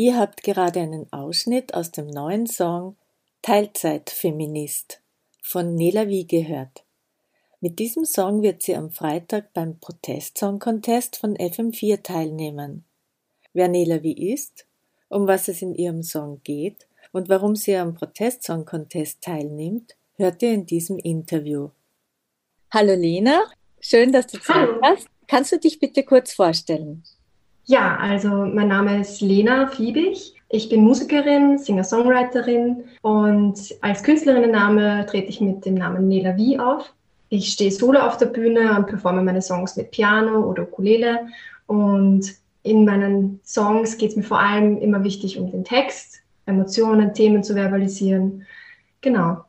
Ihr habt gerade einen Ausschnitt aus dem neuen Song Teilzeitfeminist von Nela Wie gehört. Mit diesem Song wird sie am Freitag beim Protest-Song Contest von FM4 teilnehmen. Wer Nela Wie ist, um was es in ihrem Song geht und warum sie am Protest-Song Contest teilnimmt, hört ihr in diesem Interview. Hallo Lena, schön, dass du Zeit hast. Kannst du dich bitte kurz vorstellen? Ja, also mein Name ist Lena Fiebig. Ich bin Musikerin, Singer-Songwriterin und als Künstlerinnenname trete ich mit dem Namen Nela Wie auf. Ich stehe solo auf der Bühne und performe meine Songs mit Piano oder Ukulele und in meinen Songs geht es mir vor allem immer wichtig um den Text, Emotionen, Themen zu verbalisieren. Genau.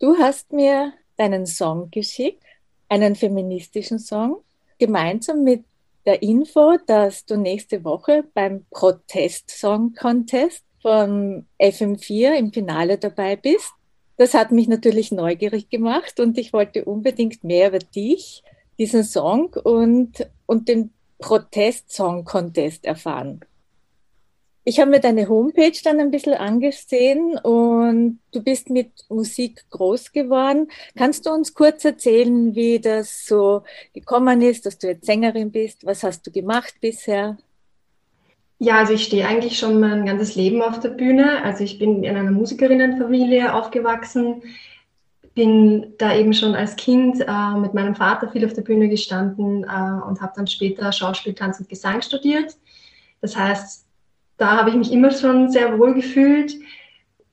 Du hast mir deinen Song geschickt, einen feministischen Song, gemeinsam mit der Info, dass du nächste Woche beim Protest Song Contest von FM4 im Finale dabei bist. Das hat mich natürlich neugierig gemacht und ich wollte unbedingt mehr über dich, diesen Song und, und den Protest Song Contest erfahren. Ich habe mir deine Homepage dann ein bisschen angesehen und du bist mit Musik groß geworden. Kannst du uns kurz erzählen, wie das so gekommen ist, dass du jetzt Sängerin bist? Was hast du gemacht bisher? Ja, also ich stehe eigentlich schon mein ganzes Leben auf der Bühne. Also ich bin in einer Musikerinnenfamilie aufgewachsen, bin da eben schon als Kind äh, mit meinem Vater viel auf der Bühne gestanden äh, und habe dann später Schauspiel, Tanz und Gesang studiert. Das heißt, da habe ich mich immer schon sehr wohl gefühlt.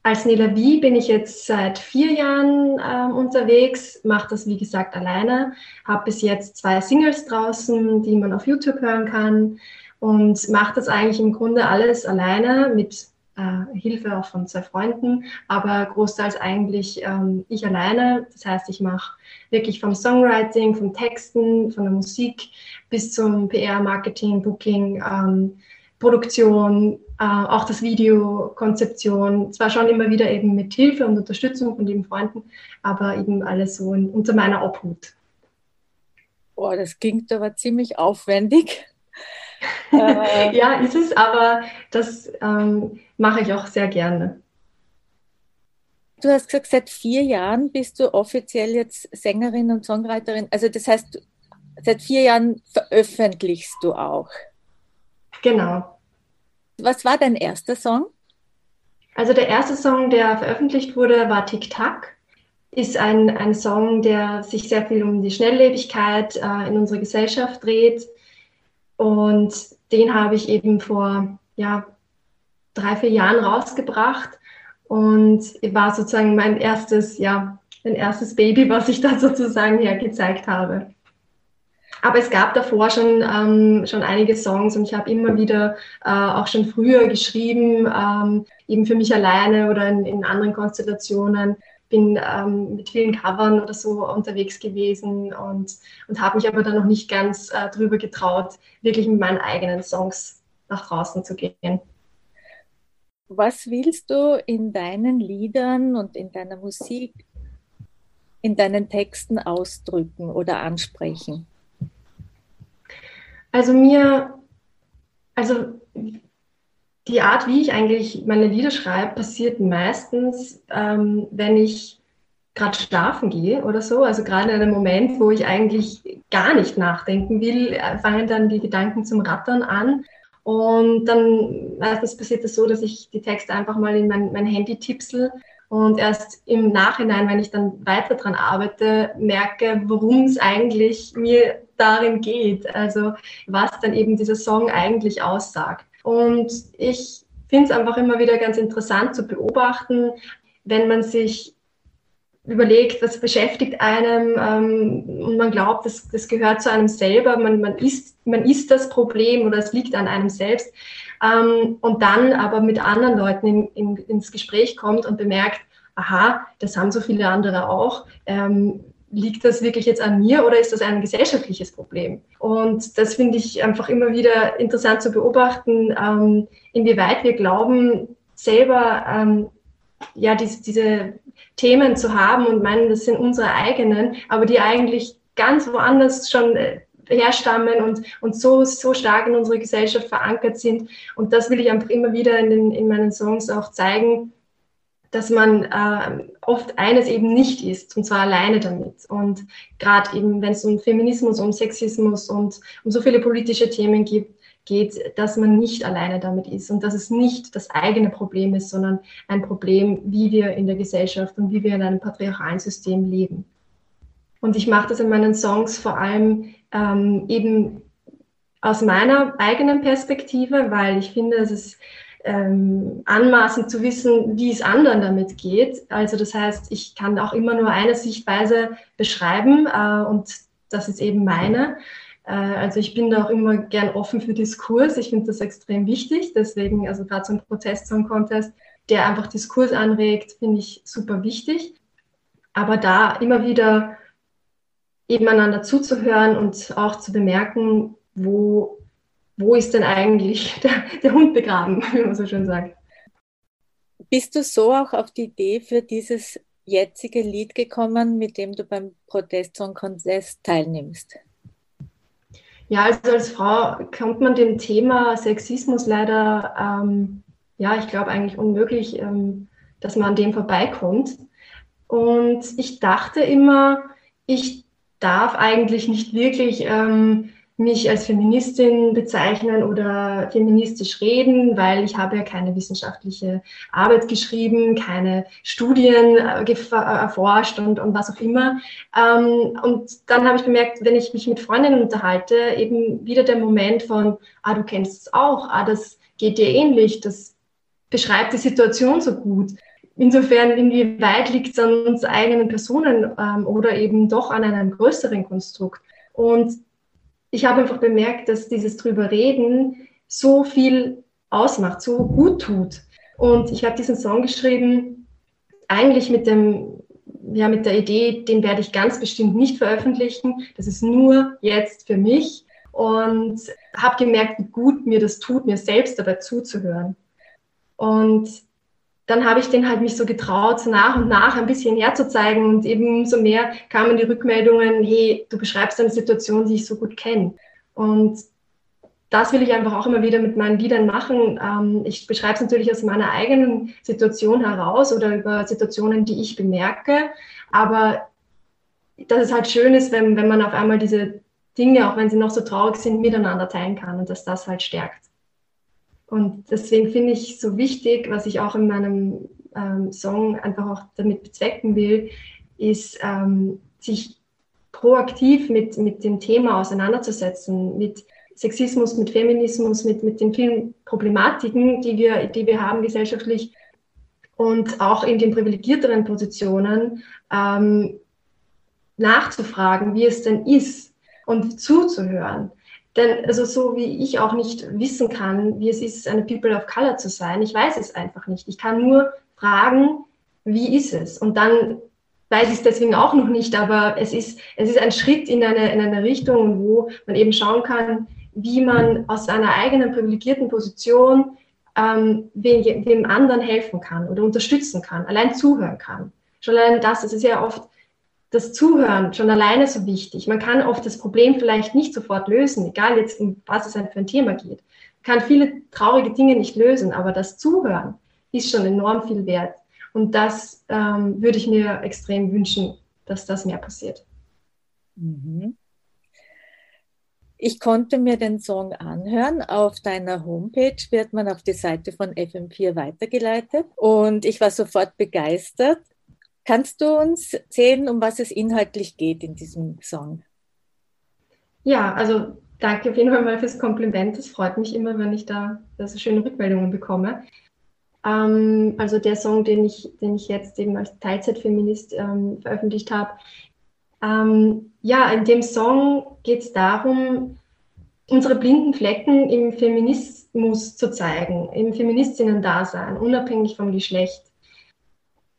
Als Nela Wie bin ich jetzt seit vier Jahren äh, unterwegs, mache das wie gesagt alleine, habe bis jetzt zwei Singles draußen, die man auf YouTube hören kann und mache das eigentlich im Grunde alles alleine mit äh, Hilfe auch von zwei Freunden, aber großteils eigentlich ähm, ich alleine. Das heißt, ich mache wirklich vom Songwriting, vom Texten, von der Musik bis zum PR, Marketing, Booking. Ähm, Produktion, äh, auch das Video, Konzeption, zwar schon immer wieder eben mit Hilfe und Unterstützung von lieben Freunden, aber eben alles so in, unter meiner Obhut. Boah, das klingt aber ziemlich aufwendig. äh, ja, ist es, aber das ähm, mache ich auch sehr gerne. Du hast gesagt, seit vier Jahren bist du offiziell jetzt Sängerin und Songwriterin. Also das heißt, seit vier Jahren veröffentlichst du auch. Genau. Was war dein erster Song? Also der erste Song, der veröffentlicht wurde, war Tic Tac. Ist ein, ein Song, der sich sehr viel um die Schnelllebigkeit äh, in unserer Gesellschaft dreht. Und den habe ich eben vor ja, drei, vier Jahren rausgebracht und war sozusagen mein erstes, ja, mein erstes Baby, was ich da sozusagen hergezeigt habe. Aber es gab davor schon, ähm, schon einige Songs und ich habe immer wieder äh, auch schon früher geschrieben, ähm, eben für mich alleine oder in, in anderen Konstellationen. Bin ähm, mit vielen Covern oder so unterwegs gewesen und, und habe mich aber dann noch nicht ganz äh, drüber getraut, wirklich mit meinen eigenen Songs nach draußen zu gehen. Was willst du in deinen Liedern und in deiner Musik, in deinen Texten ausdrücken oder ansprechen? Also mir, also die Art, wie ich eigentlich meine Lieder schreibe, passiert meistens, ähm, wenn ich gerade schlafen gehe oder so. Also gerade in einem Moment, wo ich eigentlich gar nicht nachdenken will, fangen dann die Gedanken zum Rattern an. Und dann meistens passiert es das so, dass ich die Texte einfach mal in mein, mein Handy tipsel Und erst im Nachhinein, wenn ich dann weiter dran arbeite, merke, worum es eigentlich mir darin geht. Also was dann eben dieser Song eigentlich aussagt. Und ich finde es einfach immer wieder ganz interessant zu beobachten, wenn man sich überlegt, was beschäftigt einem ähm, und man glaubt, das, das gehört zu einem selber, man, man, ist, man ist das Problem oder es liegt an einem selbst ähm, und dann aber mit anderen Leuten in, in, ins Gespräch kommt und bemerkt, aha, das haben so viele andere auch. Ähm, liegt das wirklich jetzt an mir oder ist das ein gesellschaftliches Problem? Und das finde ich einfach immer wieder interessant zu beobachten, ähm, inwieweit wir glauben, selber ähm, ja, diese, diese Themen zu haben und meinen, das sind unsere eigenen, aber die eigentlich ganz woanders schon äh, herstammen und, und so, so stark in unserer Gesellschaft verankert sind. Und das will ich einfach immer wieder in, den, in meinen Songs auch zeigen, dass man äh, oft eines eben nicht ist, und zwar alleine damit. Und gerade eben, wenn es um Feminismus, um Sexismus und um so viele politische Themen gibt, geht, dass man nicht alleine damit ist und dass es nicht das eigene Problem ist, sondern ein Problem, wie wir in der Gesellschaft und wie wir in einem patriarchalen System leben. Und ich mache das in meinen Songs vor allem ähm, eben aus meiner eigenen Perspektive, weil ich finde, es ist ähm, anmaßend zu wissen, wie es anderen damit geht. Also das heißt, ich kann auch immer nur eine Sichtweise beschreiben äh, und das ist eben meine. Äh, also ich bin da auch immer gern offen für Diskurs. Ich finde das extrem wichtig. Deswegen, also gerade so ein Protest-Song-Contest, der einfach Diskurs anregt, finde ich super wichtig. Aber da immer wieder eben einander zuzuhören und auch zu bemerken, wo, wo ist denn eigentlich der, der Hund begraben, wie man so schön sagt. Bist du so auch auf die Idee für dieses jetzige Lied gekommen, mit dem du beim Protest-Song-Contest teilnimmst? Ja, also als Frau kommt man dem Thema Sexismus leider, ähm, ja, ich glaube eigentlich unmöglich, ähm, dass man an dem vorbeikommt. Und ich dachte immer, ich darf eigentlich nicht wirklich ähm, mich als Feministin bezeichnen oder feministisch reden, weil ich habe ja keine wissenschaftliche Arbeit geschrieben, keine Studien äh, äh, erforscht und, und was auch immer. Ähm, und dann habe ich bemerkt, wenn ich mich mit Freundinnen unterhalte, eben wieder der Moment von, ah, du kennst es auch, ah, das geht dir ähnlich, das beschreibt die Situation so gut. Insofern, inwieweit liegt es an uns eigenen Personen ähm, oder eben doch an einem größeren Konstrukt? Und ich habe einfach bemerkt, dass dieses drüber reden so viel ausmacht, so gut tut. Und ich habe diesen Song geschrieben, eigentlich mit dem, ja, mit der Idee, den werde ich ganz bestimmt nicht veröffentlichen. Das ist nur jetzt für mich. Und habe gemerkt, wie gut mir das tut, mir selbst dabei zuzuhören. Und dann habe ich den halt mich so getraut, so nach und nach ein bisschen herzuzeigen und eben so mehr kamen die Rückmeldungen, hey, du beschreibst eine Situation, die ich so gut kenne. Und das will ich einfach auch immer wieder mit meinen Liedern machen. Ähm, ich beschreibe es natürlich aus meiner eigenen Situation heraus oder über Situationen, die ich bemerke. Aber dass es halt schön ist, wenn, wenn man auf einmal diese Dinge, auch wenn sie noch so traurig sind, miteinander teilen kann und dass das halt stärkt. Und deswegen finde ich so wichtig, was ich auch in meinem ähm, Song einfach auch damit bezwecken will, ist, ähm, sich proaktiv mit, mit dem Thema auseinanderzusetzen, mit Sexismus, mit Feminismus, mit, mit den vielen Problematiken, die wir, die wir haben gesellschaftlich und auch in den privilegierteren Positionen ähm, nachzufragen, wie es denn ist und zuzuhören. Denn also so wie ich auch nicht wissen kann, wie es ist, eine People of Color zu sein, ich weiß es einfach nicht. Ich kann nur fragen, wie ist es? Und dann weiß ich es deswegen auch noch nicht, aber es ist, es ist ein Schritt in eine, in eine Richtung, wo man eben schauen kann, wie man aus einer eigenen privilegierten Position ähm, dem anderen helfen kann oder unterstützen kann, allein zuhören kann. Schon allein das, es ist ja oft das Zuhören schon alleine so wichtig. Man kann oft das Problem vielleicht nicht sofort lösen, egal jetzt, um was es für ein Thema geht. Man kann viele traurige Dinge nicht lösen, aber das Zuhören ist schon enorm viel wert. Und das ähm, würde ich mir extrem wünschen, dass das mehr passiert. Mhm. Ich konnte mir den Song anhören. Auf deiner Homepage wird man auf die Seite von FM4 weitergeleitet und ich war sofort begeistert. Kannst du uns erzählen, um was es inhaltlich geht in diesem Song? Ja, also danke auf jeden Fall mal fürs Kompliment. Es freut mich immer, wenn ich da so schöne Rückmeldungen bekomme. Ähm, also der Song, den ich, den ich jetzt eben als Teilzeitfeminist ähm, veröffentlicht habe. Ähm, ja, in dem Song geht es darum, unsere blinden Flecken im Feminismus zu zeigen, im Feministinnen-Dasein, unabhängig vom Geschlecht.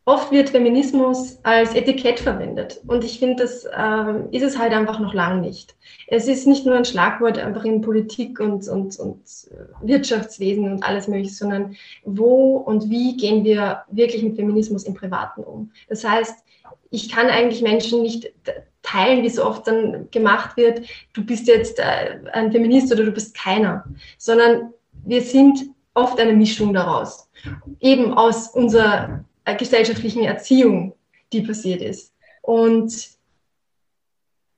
Oft wird Feminismus als Etikett verwendet und ich finde, das äh, ist es halt einfach noch lang nicht. Es ist nicht nur ein Schlagwort einfach in Politik und, und, und Wirtschaftswesen und alles Mögliche, sondern wo und wie gehen wir wirklich mit Feminismus im Privaten um. Das heißt, ich kann eigentlich Menschen nicht teilen, wie so oft dann gemacht wird, du bist jetzt äh, ein Feminist oder du bist keiner, sondern wir sind oft eine Mischung daraus. Eben aus unserer äh, gesellschaftlichen Erziehung, die passiert ist. Und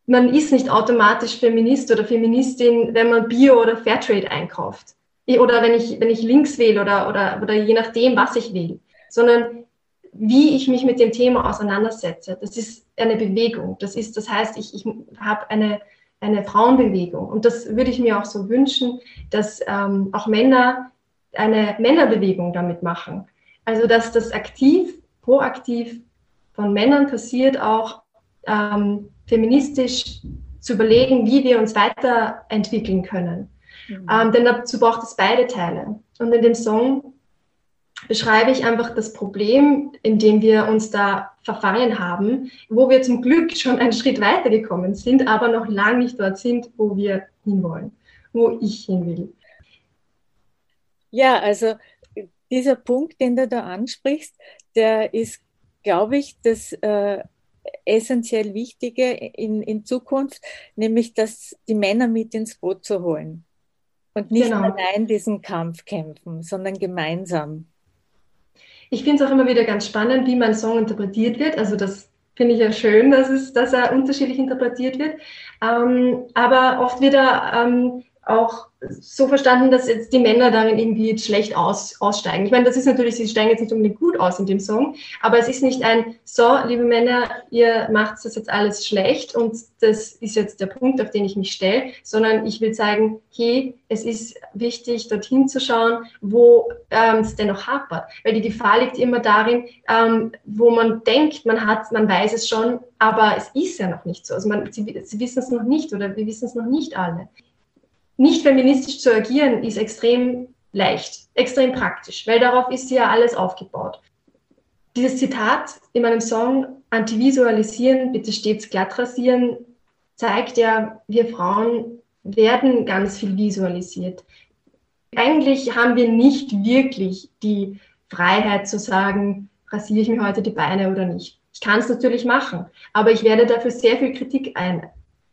man ist nicht automatisch Feminist oder Feministin, wenn man Bio oder Fairtrade einkauft. Oder wenn ich, wenn ich links wähle oder, oder, oder je nachdem, was ich will. Sondern wie ich mich mit dem Thema auseinandersetze. Das ist eine Bewegung. Das ist, das heißt, ich, ich habe eine, eine Frauenbewegung. Und das würde ich mir auch so wünschen, dass ähm, auch Männer eine Männerbewegung damit machen. Also, dass das aktiv, proaktiv von Männern passiert, auch ähm, feministisch zu überlegen, wie wir uns weiterentwickeln können. Mhm. Ähm, denn dazu braucht es beide Teile. Und in dem Song beschreibe ich einfach das Problem, in dem wir uns da verfangen haben, wo wir zum Glück schon einen Schritt weitergekommen sind, aber noch lange nicht dort sind, wo wir hinwollen, wo ich hin will. Ja, also dieser Punkt, den du da ansprichst, der ist, glaube ich, das äh, essentiell Wichtige in, in Zukunft, nämlich dass die Männer mit ins Boot zu holen und nicht genau. allein diesen Kampf kämpfen, sondern gemeinsam. Ich finde es auch immer wieder ganz spannend, wie mein Song interpretiert wird. Also das finde ich ja schön, dass, es, dass er unterschiedlich interpretiert wird. Ähm, aber oft wird er ähm, auch so verstanden, dass jetzt die Männer darin irgendwie jetzt schlecht aus, aussteigen. Ich meine, das ist natürlich, sie steigen jetzt nicht unbedingt gut aus in dem Song, aber es ist nicht ein, so, liebe Männer, ihr macht das jetzt alles schlecht und das ist jetzt der Punkt, auf den ich mich stelle, sondern ich will zeigen, hey, es ist wichtig, dorthin zu schauen, wo ähm, es dennoch hapert. Weil die Gefahr liegt immer darin, ähm, wo man denkt, man hat, man weiß es schon, aber es ist ja noch nicht so. Also man, sie, sie wissen es noch nicht oder wir wissen es noch nicht alle nicht feministisch zu agieren, ist extrem leicht, extrem praktisch, weil darauf ist ja alles aufgebaut. Dieses Zitat in meinem Song Antivisualisieren, bitte stets glatt rasieren, zeigt ja, wir Frauen werden ganz viel visualisiert. Eigentlich haben wir nicht wirklich die Freiheit zu sagen, rasiere ich mir heute die Beine oder nicht. Ich kann es natürlich machen, aber ich werde dafür sehr viel Kritik ein,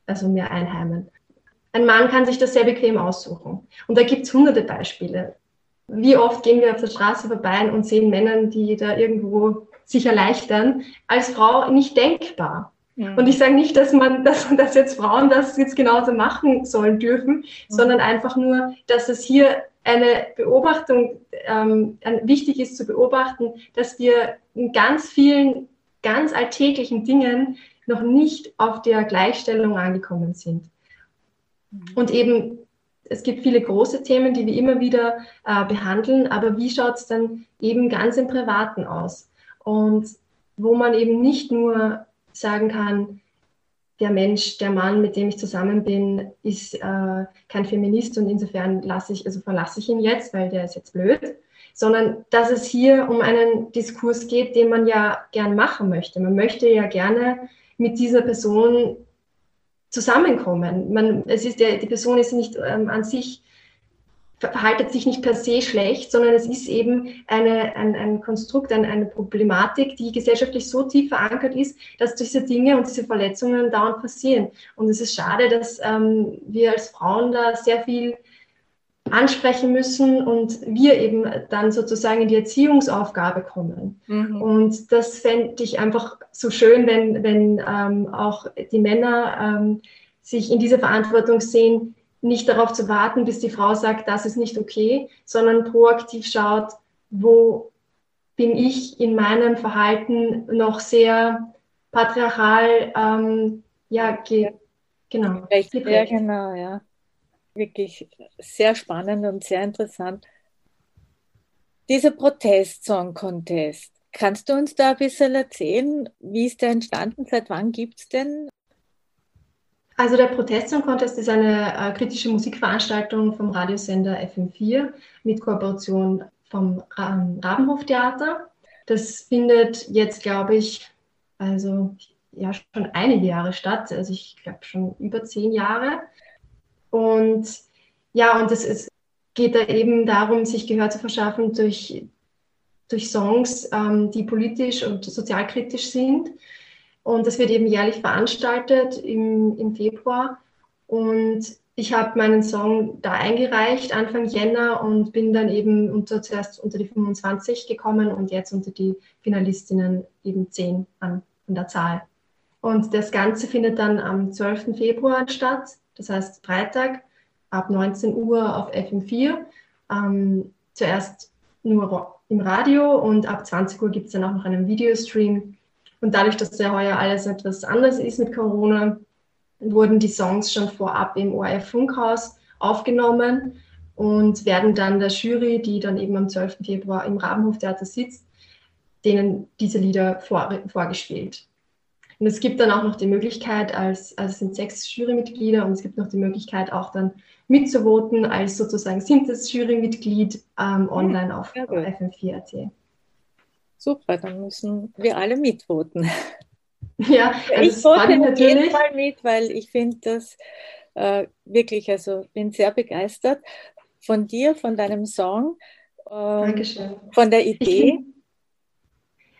also mir einheimen. Ein Mann kann sich das sehr bequem aussuchen. Und da gibt es hunderte Beispiele. Wie oft gehen wir auf der Straße vorbei und sehen Männer, die da irgendwo sich erleichtern, als Frau nicht denkbar. Mhm. Und ich sage nicht, dass man, dass, dass jetzt Frauen das jetzt genauso machen sollen dürfen, mhm. sondern einfach nur, dass es hier eine Beobachtung ähm, wichtig ist zu beobachten, dass wir in ganz vielen ganz alltäglichen Dingen noch nicht auf der Gleichstellung angekommen sind. Mhm. Und eben, es gibt viele große Themen, die wir immer wieder äh, behandeln, aber wie schaut es dann eben ganz im Privaten aus? Und wo man eben nicht nur sagen kann, der Mensch, der Mann, mit dem ich zusammen bin, ist äh, kein Feminist und insofern lasse ich, also verlasse ich ihn jetzt, weil der ist jetzt blöd, sondern dass es hier um einen Diskurs geht, den man ja gern machen möchte. Man möchte ja gerne mit dieser Person zusammenkommen. Man, es ist der, die Person ist nicht ähm, an sich, verhaltet sich nicht per se schlecht, sondern es ist eben eine, ein, ein Konstrukt, eine, eine Problematik, die gesellschaftlich so tief verankert ist, dass diese Dinge und diese Verletzungen dauernd passieren. Und es ist schade, dass ähm, wir als Frauen da sehr viel ansprechen müssen und wir eben dann sozusagen in die Erziehungsaufgabe kommen. Mhm. Und das fände ich einfach so schön, wenn, wenn ähm, auch die Männer ähm, sich in dieser Verantwortung sehen, nicht darauf zu warten, bis die Frau sagt, das ist nicht okay, sondern proaktiv schaut, wo bin ich in meinem Verhalten noch sehr patriarchal, ähm, ja, ge genau. Ja, genau, ja. Wirklich sehr spannend und sehr interessant. Dieser Protest-Song-Contest, kannst du uns da ein bisschen erzählen, wie ist der entstanden? Seit wann gibt es denn? Also der Protest-Song Contest ist eine äh, kritische Musikveranstaltung vom Radiosender FM4 mit Kooperation vom ähm, Rabenhof-Theater. Das findet jetzt, glaube ich, also ja schon einige Jahre statt, also ich glaube schon über zehn Jahre. Und ja, und es geht da eben darum, sich Gehör zu verschaffen durch, durch Songs, ähm, die politisch und sozialkritisch sind. Und das wird eben jährlich veranstaltet im, im Februar. Und ich habe meinen Song da eingereicht Anfang Jänner und bin dann eben unter, zuerst unter die 25 gekommen und jetzt unter die Finalistinnen eben 10 an, an der Zahl. Und das Ganze findet dann am 12. Februar statt, das heißt Freitag ab 19 Uhr auf FM4. Ähm, zuerst nur im Radio und ab 20 Uhr gibt es dann auch noch einen Videostream. Und dadurch, dass ja heuer alles etwas anders ist mit Corona, wurden die Songs schon vorab im ORF Funkhaus aufgenommen und werden dann der Jury, die dann eben am 12. Februar im Rabenhoftheater sitzt, denen diese Lieder vor, vorgespielt. Und es gibt dann auch noch die Möglichkeit, als, also es sind sechs Jurymitglieder und es gibt noch die Möglichkeit auch dann mitzuvoten als sozusagen siebtes Jurymitglied ähm, online auf FM4.at. Super, dann müssen wir alle mitvoten. Ja, also ich vote auf jeden Fall mit, weil ich finde das äh, wirklich, also bin sehr begeistert von dir, von deinem Song, ähm, Dankeschön. von der Idee. Ich find,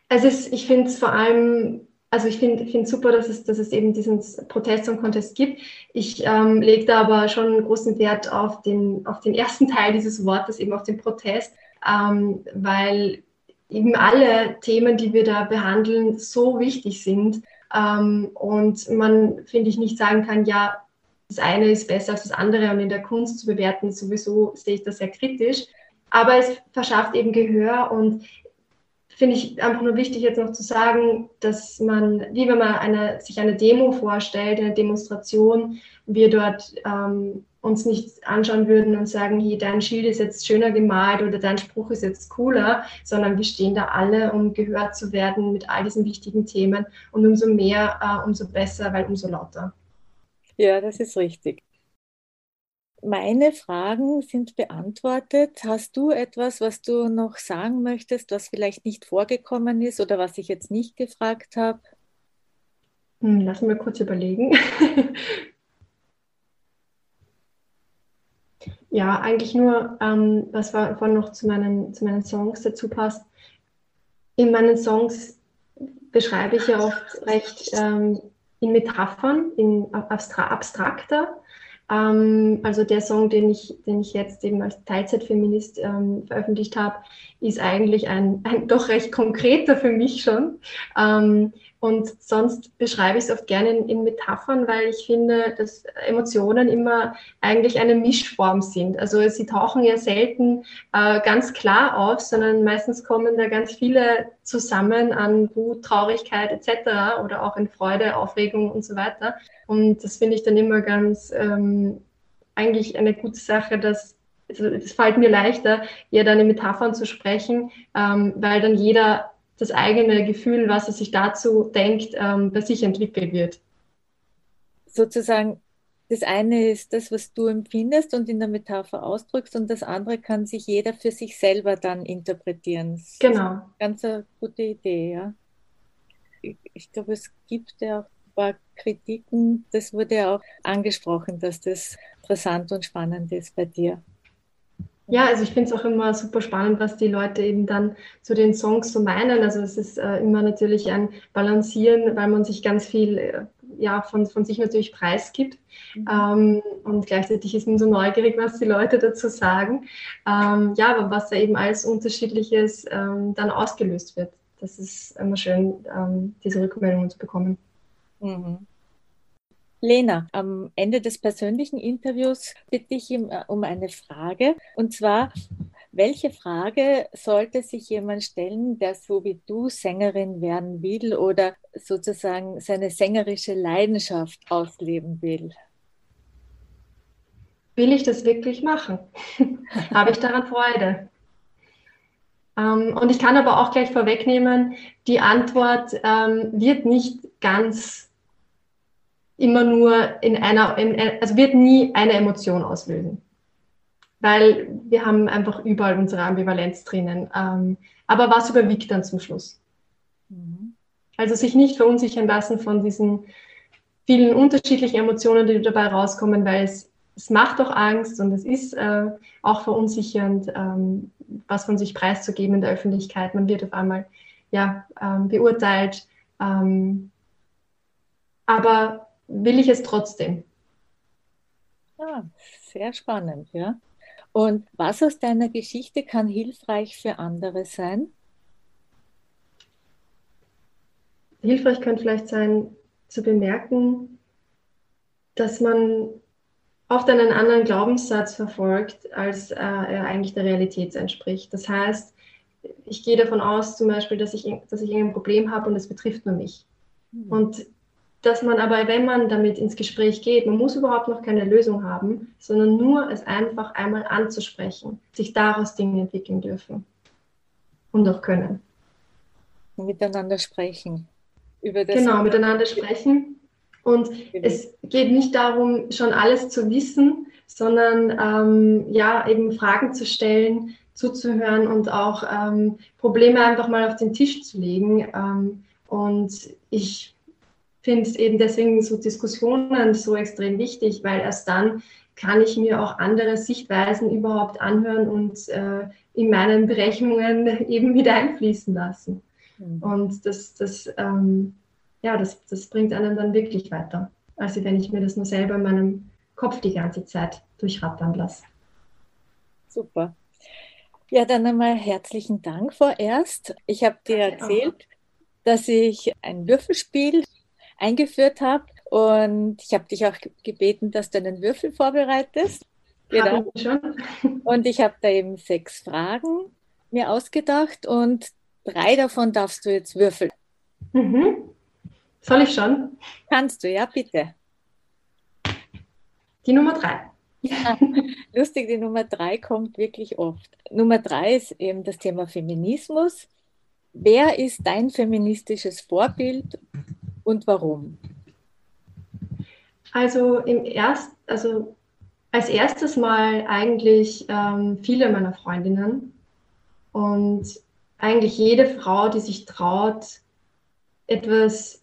also es, ich finde es vor allem, also ich finde es super, dass es, dass es eben diesen Protest und Contest gibt. Ich ähm, lege da aber schon großen Wert auf den, auf den ersten Teil dieses Wortes, eben auf den Protest, ähm, weil eben alle Themen, die wir da behandeln, so wichtig sind. Ähm, und man, finde ich, nicht sagen kann, ja, das eine ist besser als das andere und in der Kunst zu bewerten, sowieso sehe ich das sehr kritisch. Aber es verschafft eben Gehör und finde ich einfach nur wichtig jetzt noch zu sagen, dass man, wie wenn man eine, sich eine Demo vorstellt, eine Demonstration, wir dort ähm, uns nicht anschauen würden und sagen, hey, dein Schild ist jetzt schöner gemalt oder dein Spruch ist jetzt cooler, sondern wir stehen da alle, um gehört zu werden mit all diesen wichtigen Themen und umso mehr, äh, umso besser, weil umso lauter. Ja, das ist richtig. Meine Fragen sind beantwortet. Hast du etwas, was du noch sagen möchtest, was vielleicht nicht vorgekommen ist oder was ich jetzt nicht gefragt habe? Hm, lass mich kurz überlegen. ja, eigentlich nur, ähm, was vorhin noch zu meinen, zu meinen Songs dazu passt. In meinen Songs beschreibe ich ja oft recht ähm, in Metaphern, in abstra abstrakter ähm, also der Song, den ich, den ich jetzt eben als Teilzeitfeminist ähm, veröffentlicht habe, ist eigentlich ein, ein, doch recht konkreter für mich schon. Ähm, und sonst beschreibe ich es oft gerne in, in, Metaphern, weil ich finde, dass Emotionen immer eigentlich eine Mischform sind. Also sie tauchen ja selten äh, ganz klar auf, sondern meistens kommen da ganz viele zusammen an Wut, Traurigkeit etc. oder auch in Freude, Aufregung und so weiter. Und das finde ich dann immer ganz ähm, eigentlich eine gute Sache, dass also es fällt mir leichter, eher dann in Metaphern zu sprechen, ähm, weil dann jeder das eigene Gefühl, was er sich dazu denkt, ähm, bei sich entwickelt wird. Sozusagen, das eine ist das, was du empfindest und in der Metapher ausdrückst, und das andere kann sich jeder für sich selber dann interpretieren. Das genau. ganz eine gute Idee, ja. Ich, ich glaube, es gibt ja auch paar Kritiken. Das wurde ja auch angesprochen, dass das interessant und spannend ist bei dir. Ja, also ich finde es auch immer super spannend, was die Leute eben dann zu den Songs so meinen. Also es ist äh, immer natürlich ein Balancieren, weil man sich ganz viel äh, ja, von, von sich natürlich preisgibt. Mhm. Ähm, und gleichzeitig ist man so neugierig, was die Leute dazu sagen. Ähm, ja, aber was da eben alles Unterschiedliches ähm, dann ausgelöst wird. Das ist immer schön, ähm, diese Rückmeldungen zu bekommen. Mhm. Lena, am Ende des persönlichen Interviews bitte ich äh, um eine Frage. Und zwar, welche Frage sollte sich jemand stellen, der so wie du Sängerin werden will oder sozusagen seine sängerische Leidenschaft ausleben will? Will ich das wirklich machen? Habe ich daran Freude? Ähm, und ich kann aber auch gleich vorwegnehmen, die Antwort ähm, wird nicht ganz immer nur in einer, in, also wird nie eine Emotion auslösen. Weil wir haben einfach überall unsere Ambivalenz drinnen. Ähm, aber was überwiegt dann zum Schluss? Mhm. Also sich nicht verunsichern lassen von diesen vielen unterschiedlichen Emotionen, die dabei rauskommen, weil es, es macht doch Angst und es ist äh, auch verunsichernd, ähm, was von sich preiszugeben in der Öffentlichkeit. Man wird auf einmal ja, ähm, beurteilt. Ähm, aber will ich es trotzdem? Ja, ah, sehr spannend, ja. Und was aus deiner Geschichte kann hilfreich für andere sein? Hilfreich könnte vielleicht sein, zu bemerken, dass man oft einen anderen Glaubenssatz verfolgt, als äh, er eigentlich der Realität entspricht. Das heißt, ich gehe davon aus, zum Beispiel, dass ich, dass ich ein Problem habe und es betrifft nur mich. Mhm. Und dass man aber, wenn man damit ins Gespräch geht, man muss überhaupt noch keine Lösung haben, sondern nur es einfach einmal anzusprechen, sich daraus Dinge entwickeln dürfen und auch können. Miteinander sprechen. Über das genau, miteinander sprechen. Und es geht nicht darum, schon alles zu wissen, sondern ähm, ja, eben Fragen zu stellen, zuzuhören und auch ähm, Probleme einfach mal auf den Tisch zu legen. Ähm, und ich finde es eben deswegen so Diskussionen so extrem wichtig, weil erst dann kann ich mir auch andere Sichtweisen überhaupt anhören und äh, in meinen Berechnungen eben mit einfließen lassen. Mhm. Und das, das, ähm, ja, das, das bringt einen dann wirklich weiter, als wenn ich mir das nur selber in meinem Kopf die ganze Zeit durchrattern lasse. Super. Ja, dann einmal herzlichen Dank vorerst. Ich habe dir erzählt, dass ich ein Würfelspiel eingeführt habe. Und ich habe dich auch gebeten, dass du einen Würfel vorbereitest. Genau. Und ich habe da eben sechs Fragen mir ausgedacht und drei davon darfst du jetzt würfeln. Mhm. Soll ich schon? Kannst du, ja, bitte. Die Nummer drei. Ja, lustig, die Nummer drei kommt wirklich oft. Nummer drei ist eben das Thema Feminismus. Wer ist dein feministisches Vorbild und warum? Also, im Erst, also als erstes Mal eigentlich ähm, viele meiner Freundinnen und eigentlich jede Frau, die sich traut, etwas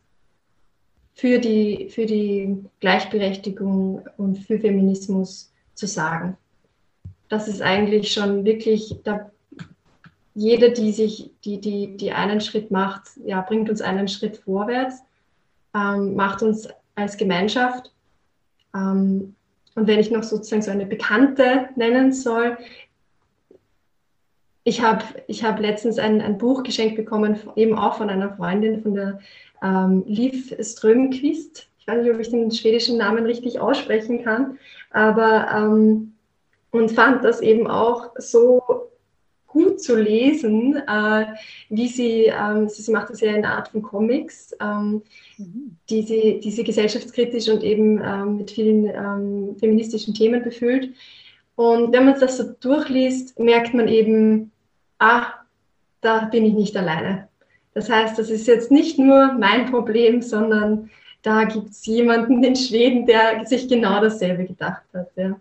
für die, für die Gleichberechtigung und für Feminismus zu sagen. Das ist eigentlich schon wirklich, da, jede, die sich, die, die, die einen Schritt macht, ja, bringt uns einen Schritt vorwärts ähm, macht uns als Gemeinschaft. Ähm, und wenn ich noch sozusagen so eine Bekannte nennen soll, ich habe ich hab letztens ein, ein Buch geschenkt bekommen, eben auch von einer Freundin, von der ähm, Liv Strömquist. Ich weiß nicht, ob ich den schwedischen Namen richtig aussprechen kann, aber ähm, und fand das eben auch so gut zu lesen, äh, wie sie, ähm, sie macht das ja in der Art von Comics, ähm, mhm. die, sie, die sie gesellschaftskritisch und eben ähm, mit vielen ähm, feministischen Themen befüllt. Und wenn man das so durchliest, merkt man eben, ah, da bin ich nicht alleine. Das heißt, das ist jetzt nicht nur mein Problem, sondern da gibt es jemanden in Schweden, der sich genau dasselbe gedacht hat. Ja.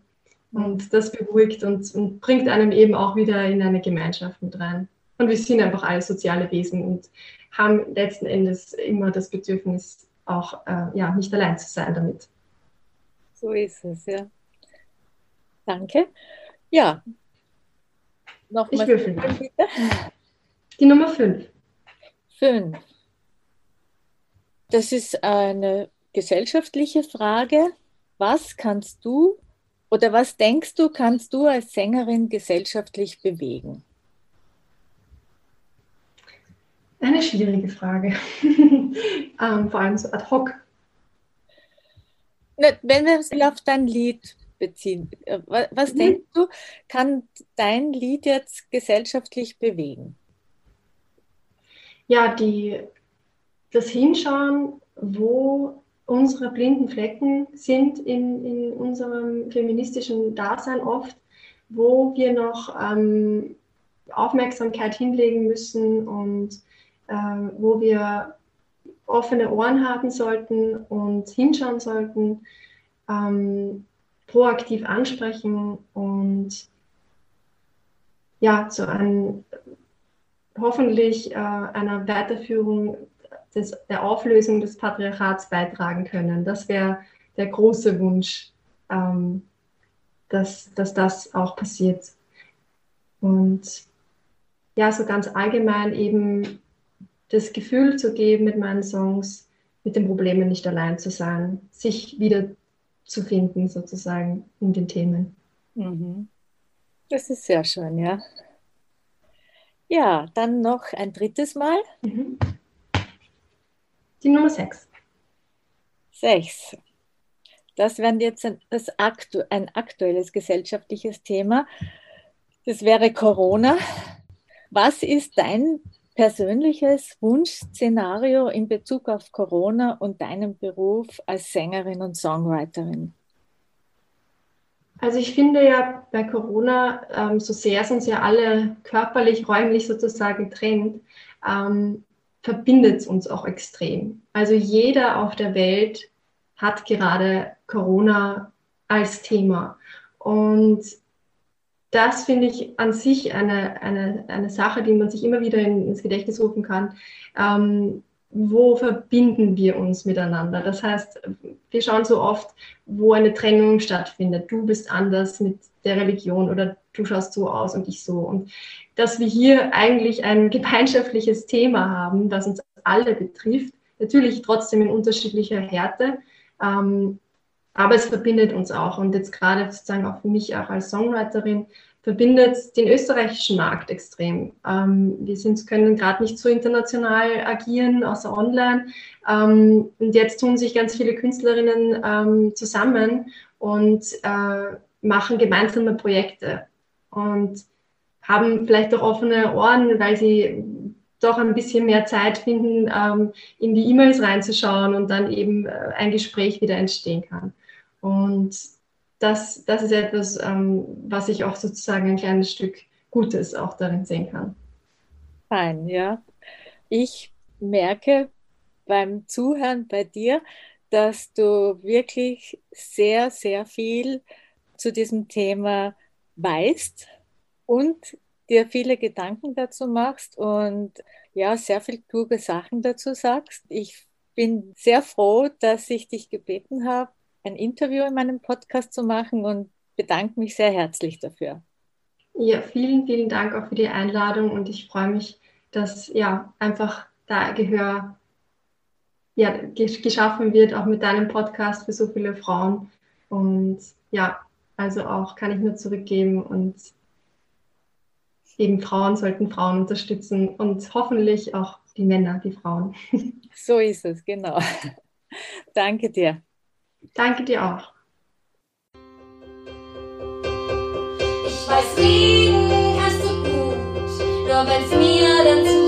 Und das beruhigt und, und bringt einem eben auch wieder in eine Gemeinschaft mit rein. Und wir sind einfach alle soziale Wesen und haben letzten Endes immer das Bedürfnis, auch äh, ja, nicht allein zu sein damit. So ist es, ja. Danke. Ja. Nochmal ich würfel bitte. Die Nummer 5. 5. Das ist eine gesellschaftliche Frage. Was kannst du oder was denkst du, kannst du als Sängerin gesellschaftlich bewegen? Eine schwierige Frage. ähm, vor allem so ad hoc. Wenn wir es auf dein Lied beziehen, äh, was mhm. denkst du, kann dein Lied jetzt gesellschaftlich bewegen? Ja, die, das Hinschauen, wo unsere blinden Flecken sind in, in unserem feministischen Dasein oft, wo wir noch ähm, Aufmerksamkeit hinlegen müssen und äh, wo wir offene Ohren haben sollten und hinschauen sollten, ähm, proaktiv ansprechen und ja, zu einem hoffentlich äh, einer Weiterführung des, der Auflösung des Patriarchats beitragen können. Das wäre der große Wunsch, ähm, dass, dass das auch passiert. Und ja, so ganz allgemein eben das Gefühl zu geben mit meinen Songs, mit den Problemen nicht allein zu sein, sich wieder zu finden sozusagen in den Themen. Mhm. Das ist sehr schön, ja. Ja, dann noch ein drittes Mal. Mhm. Die Nummer 6. 6. Das wäre jetzt ein, das aktu ein aktuelles gesellschaftliches Thema. Das wäre Corona. Was ist dein persönliches Wunschszenario in Bezug auf Corona und deinen Beruf als Sängerin und Songwriterin? Also ich finde ja bei Corona, ähm, so sehr es uns ja alle körperlich, räumlich sozusagen trennt, ähm, verbindet es uns auch extrem. Also jeder auf der Welt hat gerade Corona als Thema. Und das finde ich an sich eine, eine, eine Sache, die man sich immer wieder in, ins Gedächtnis rufen kann. Ähm, wo verbinden wir uns miteinander? Das heißt, wir schauen so oft, wo eine Trennung stattfindet. Du bist anders mit der Religion oder du schaust so aus und ich so. Und dass wir hier eigentlich ein gemeinschaftliches Thema haben, das uns alle betrifft, natürlich trotzdem in unterschiedlicher Härte, ähm, aber es verbindet uns auch. Und jetzt gerade sozusagen auch für mich auch als Songwriterin verbindet den österreichischen Markt extrem. Ähm, wir sind, können gerade nicht so international agieren, außer online. Ähm, und jetzt tun sich ganz viele Künstlerinnen ähm, zusammen und äh, machen gemeinsame Projekte und haben vielleicht auch offene Ohren, weil sie doch ein bisschen mehr Zeit finden, ähm, in die E-Mails reinzuschauen und dann eben äh, ein Gespräch wieder entstehen kann. Und das, das ist etwas, ähm, was ich auch sozusagen ein kleines Stück Gutes auch darin sehen kann. Fein, ja. Ich merke beim Zuhören bei dir, dass du wirklich sehr, sehr viel zu diesem Thema weißt und dir viele Gedanken dazu machst und ja, sehr viel kluge Sachen dazu sagst. Ich bin sehr froh, dass ich dich gebeten habe, ein Interview in meinem Podcast zu machen und bedanke mich sehr herzlich dafür. Ja, vielen, vielen Dank auch für die Einladung und ich freue mich, dass ja einfach da Gehör ja, geschaffen wird, auch mit deinem Podcast für so viele Frauen. Und ja, also auch kann ich nur zurückgeben und eben Frauen sollten Frauen unterstützen und hoffentlich auch die Männer, die Frauen. So ist es, genau. Danke dir. Danke dir auch. Ich weiß, lieben kannst du gut, nur wenn's mir dann zu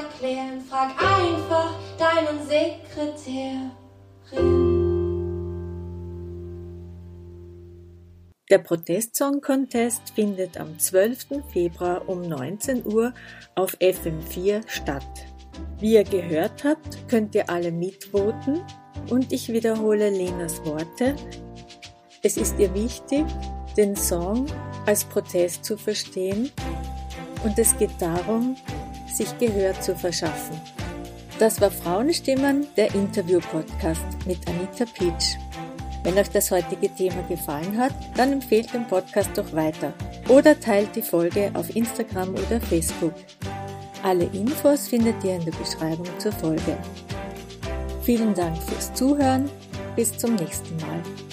erklären, frag einfach deinen Sekretärin. Der Protestsong Contest findet am 12. Februar um 19 Uhr auf FM4 statt. Wie ihr gehört habt, könnt ihr alle mitvoten und ich wiederhole Lenas Worte. Es ist ihr wichtig, den Song als Protest zu verstehen und es geht darum, sich Gehör zu verschaffen. Das war Frauenstimmen, der Interview-Podcast mit Anita Peach. Wenn euch das heutige Thema gefallen hat, dann empfehlt den Podcast doch weiter oder teilt die Folge auf Instagram oder Facebook. Alle Infos findet ihr in der Beschreibung zur Folge. Vielen Dank fürs Zuhören. Bis zum nächsten Mal.